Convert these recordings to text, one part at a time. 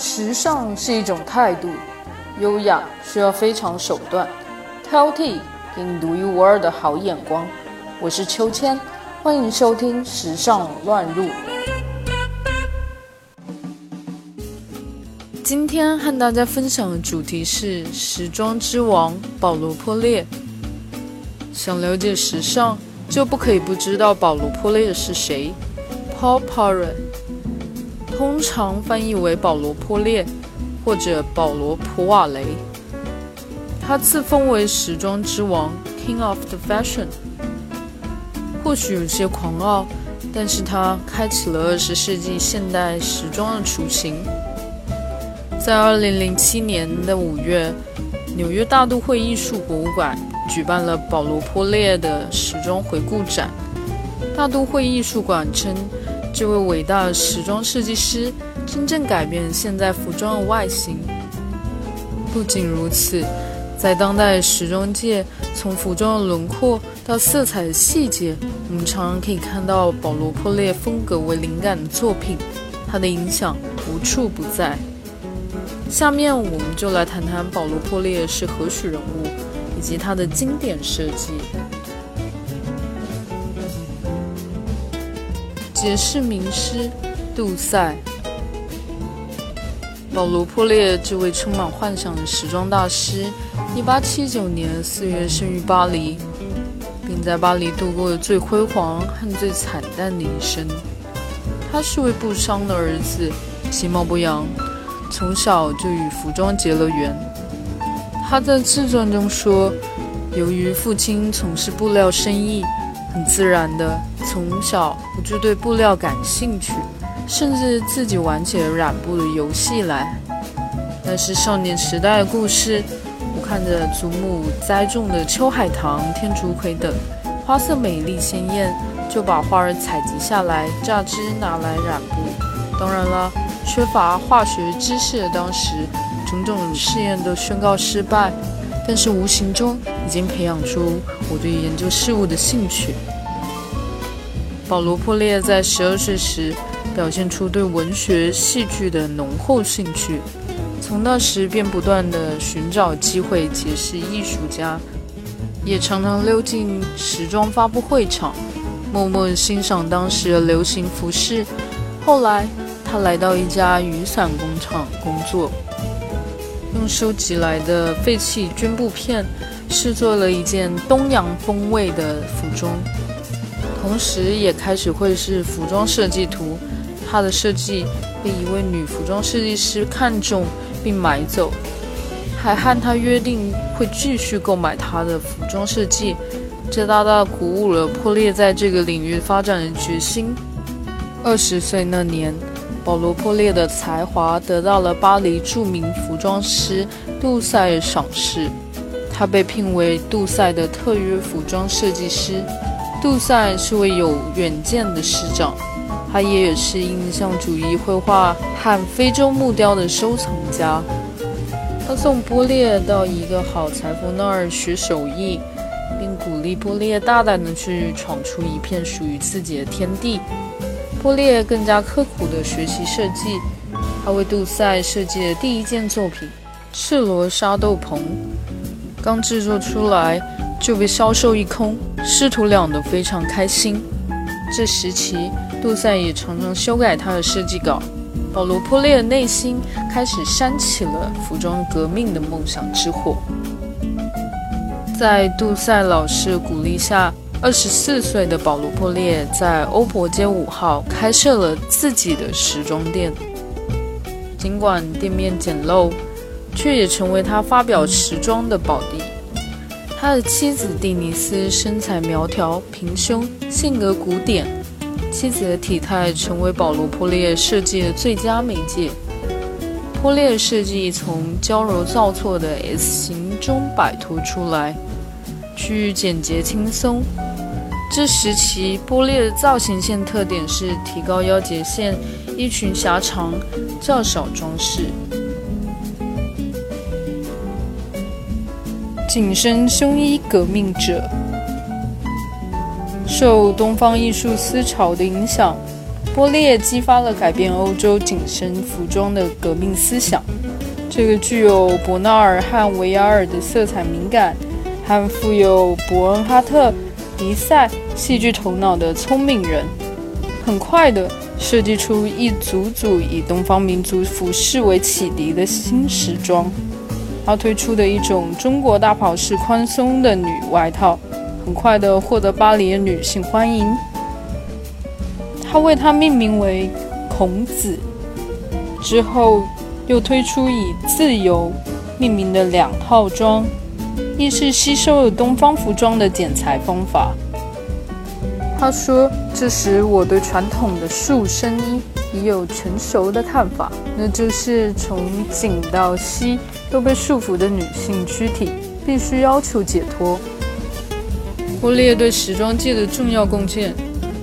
时尚是一种态度，优雅需要非常手段，挑剔给你独一无二的好眼光。我是秋千，欢迎收听《时尚乱入》。今天和大家分享的主题是时装之王保罗·波列。想了解时尚，就不可以不知道保罗·波列是谁。Paul Poret，通常翻译为保罗·波列或者保罗·普瓦雷。他自封为时装之王 （King of the Fashion），或许有些狂傲，但是他开启了二十世纪现代时装的雏形。在二零零七年的五月，纽约大都会艺术博物馆举办了保罗·波列的时装回顾展。大都会艺术馆称，这位伟大的时装设计师真正改变现在服装的外形。不仅如此，在当代时装界，从服装的轮廓到色彩的细节，我们常常可以看到保罗·波列风格为灵感的作品，他的影响无处不在。下面我们就来谈谈保罗·波列是何许人物，以及他的经典设计。杰士名师杜塞，保罗·破列这位充满幻想的时装大师，1879年4月生于巴黎，并在巴黎度过了最辉煌和最惨淡的一生。他是位布商的儿子，其貌不扬。从小就与服装结了缘。他在自传中说：“由于父亲从事布料生意，很自然的，从小我就对布料感兴趣，甚至自己玩起了染布的游戏来。那是少年时代的故事。我看着祖母栽种的秋海棠、天竺葵等花色美丽鲜艳，就把花儿采集下来榨汁拿来染布。当然了。”缺乏化学知识的当时，种种试验都宣告失败，但是无形中已经培养出我对研究事物的兴趣。保罗·珀列在十二岁时表现出对文学、戏剧的浓厚兴趣，从那时便不断地寻找机会结识艺术家，也常常溜进时装发布会场，默默欣赏当时的流行服饰。后来。他来到一家雨伞工厂工作，用收集来的废弃绢布片制作了一件东洋风味的服装，同时也开始绘制服装设计图。他的设计被一位女服装设计师看中并买走，还和他约定会继续购买他的服装设计，这大大鼓舞了破裂在这个领域发展的决心。二十岁那年。保罗·破列的才华得到了巴黎著名服装师杜塞的赏识，他被聘为杜塞的特约服装设计师。杜塞是位有远见的师长，他也是印象主义绘画和非洲木雕的收藏家。他送波列到一个好裁缝那儿学手艺，并鼓励波列大胆地去闯出一片属于自己的天地。波列更加刻苦地学习设计，他为杜塞设计的第一件作品——赤罗纱斗篷，刚制作出来就被销售一空，师徒俩都非常开心。这时期，杜塞也常常修改他的设计稿。保罗·波列的内心开始煽起了服装革命的梦想之火。在杜塞老师鼓励下，二十四岁的保罗·波列在欧伯街五号开设了自己的时装店。尽管店面简陋，却也成为他发表时装的宝地。他的妻子蒂尼斯身材苗条、平胸，性格古典。妻子的体态成为保罗·波列设计的最佳媒介。波列设计从娇柔造作的 S 型中摆脱出来，趋于简洁轻松。这时期，波列的造型线特点是提高腰节线，衣裙狭长，较少装饰。紧身胸衣革命者，受东方艺术思潮的影响，波列激发了改变欧洲紧身服装的革命思想。这个具有伯纳尔和维亚尔的色彩敏感，和富有伯恩哈特、迪塞戏剧头脑的聪明人，很快的设计出一组组以东方民族服饰为启迪的新时装。他推出的一种中国大袍式宽松的女外套，很快的获得巴黎女性欢迎。他为它命名为“孔子”，之后又推出以“自由”命名的两套装，亦是吸收了东方服装的剪裁方法。他说：“这时我对传统的束身衣已有成熟的看法，那就是从颈到膝都被束缚的女性躯体必须要求解脱。”波列对时装界的重要贡献。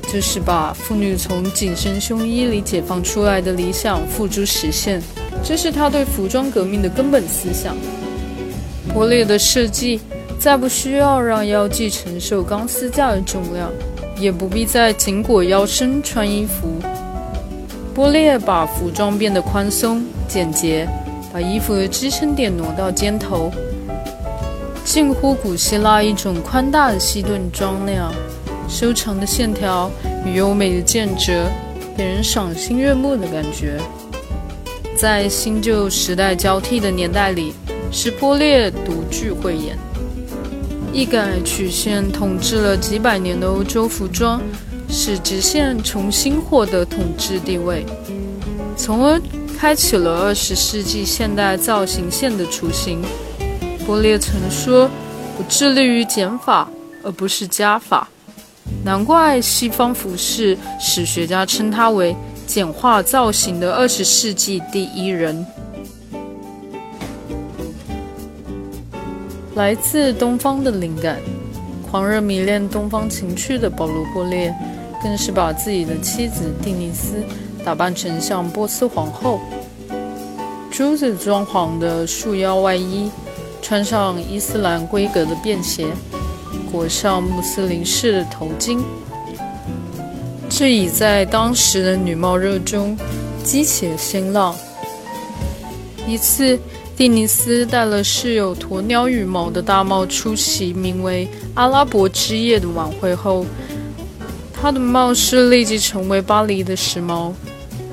就是把妇女从紧身胸衣里解放出来的理想付诸实现，这是他对服装革命的根本思想。波列的设计再不需要让腰际承受钢丝架的重量，也不必再紧裹腰身穿衣服。波列把服装变得宽松简洁，把衣服的支撑点挪到肩头，近乎古希腊一种宽大的西顿装那样。修长的线条与优美的间折，给人赏心悦目的感觉。在新旧时代交替的年代里，是波列独具慧眼，一改曲线统治了几百年的欧洲服装，使直线重新获得统治地位，从而开启了二十世纪现代造型线的雏形。波列曾说：“我致力于减法，而不是加法。”难怪西方服饰史学家称他为简化造型的二十世纪第一人。来自东方的灵感，狂热迷恋东方情趣的保罗·波列，更是把自己的妻子蒂尼斯打扮成像波斯皇后，珠子装潢的束腰外衣，穿上伊斯兰规格的便鞋。裹上穆斯林式的头巾，这已在当时的女貌热中激起了新浪。一次，蒂尼斯戴了饰有鸵鸟羽毛的大帽出席名为“阿拉伯之夜”的晚会后，她的帽饰立即成为巴黎的时髦。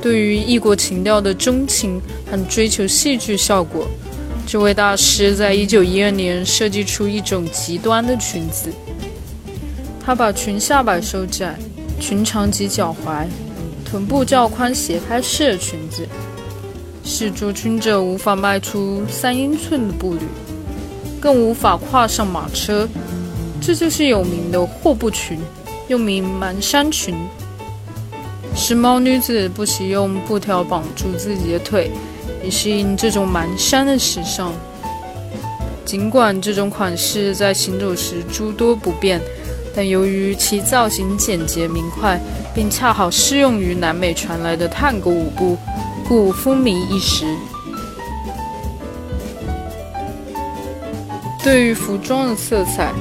对于异国情调的钟情和追求戏剧效果。这位大师在一九一二年设计出一种极端的裙子，他把裙下摆收窄，裙长及脚踝，臀部较宽斜开式的裙子，使着裙者无法迈出三英寸的步履，更无法跨上马车。这就是有名的霍布裙，又名蛮衫裙。时髦女子不惜用布条绑住自己的腿。以适应这种蛮山的时尚。尽管这种款式在行走时诸多不便，但由于其造型简洁明快，并恰好适用于南美传来的探戈舞步，故风靡一时。对于服装的色彩，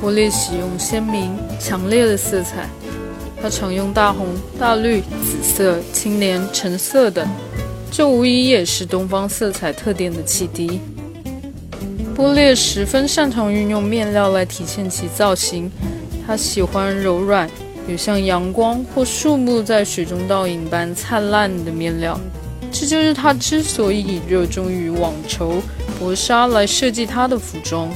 波列喜用鲜明、强烈的色彩，他常用大红、大绿、紫色、青莲、橙色等。这无疑也是东方色彩特点的启迪。波列十分擅长运用面料来体现其造型，他喜欢柔软、有像阳光或树木在水中倒影般灿烂的面料。这就是他之所以热衷于网绸、薄纱来设计他的服装。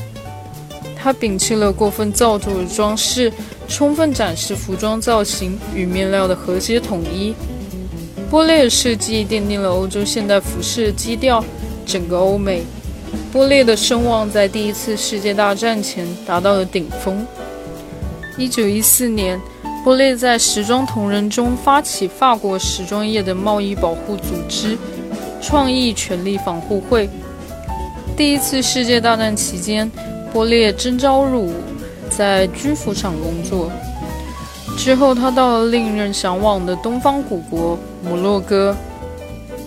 他摒弃了过分造作的装饰，充分展示服装造型与面料的和谐统一。波列的设计奠定了欧洲现代服饰的基调。整个欧美，波列的声望在第一次世界大战前达到了顶峰。一九一四年，波列在时装同仁中发起法国时装业的贸易保护组织——创意权利防护会。第一次世界大战期间，波列征召入伍，在军服厂工作。之后，他到了令人向往的东方古国摩洛哥，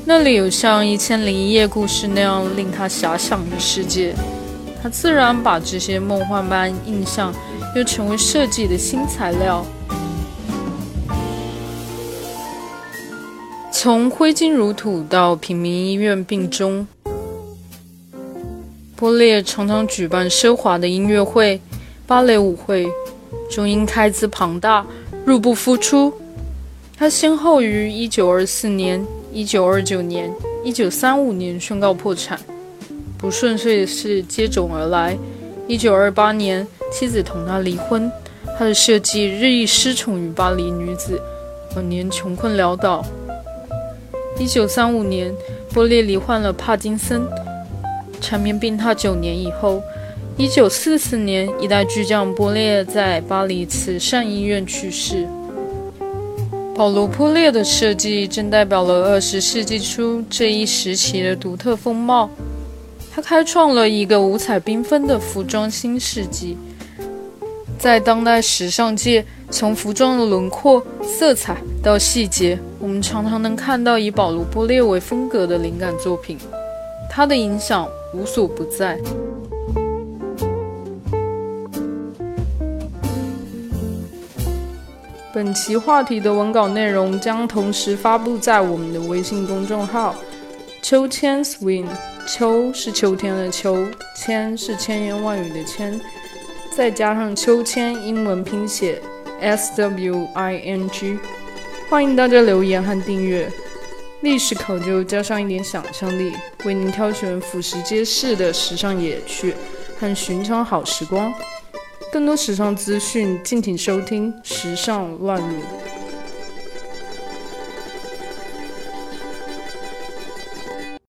那里有像《一千零一夜》故事那样令他遐想的世界。他自然把这些梦幻般印象又成为设计的新材料。从挥金如土到平民医院病中，波列常常举办奢华的音乐会、芭蕾舞会，终因开支庞大，入不敷出。他先后于1924年、1929年、1935年宣告破产，不顺遂的事接踵而来。1928年，妻子同他离婚，他的设计日益失宠于巴黎女子，晚年穷困潦倒。1935年，波列罹患了帕金森，缠绵病榻九年以后，1944年，一代巨匠波列在巴黎慈善医院去世。保罗·波列的设计正代表了二十世纪初这一时期的独特风貌。他开创了一个五彩缤纷的服装新世纪。在当代时尚界，从服装的轮廓、色彩到细节，我们常常能看到以保罗·波列为风格的灵感作品。他的影响无所不在。本期话题的文稿内容将同时发布在我们的微信公众号“秋千 swing”。秋是秋天的秋，千是千言万语的千，再加上秋千英文拼写 S W I N G。欢迎大家留言和订阅。历史考究加上一点想象力，为您挑选俯拾皆是的时尚野趣和寻常好时光。更多时尚资讯，敬请收听《时尚乱入》。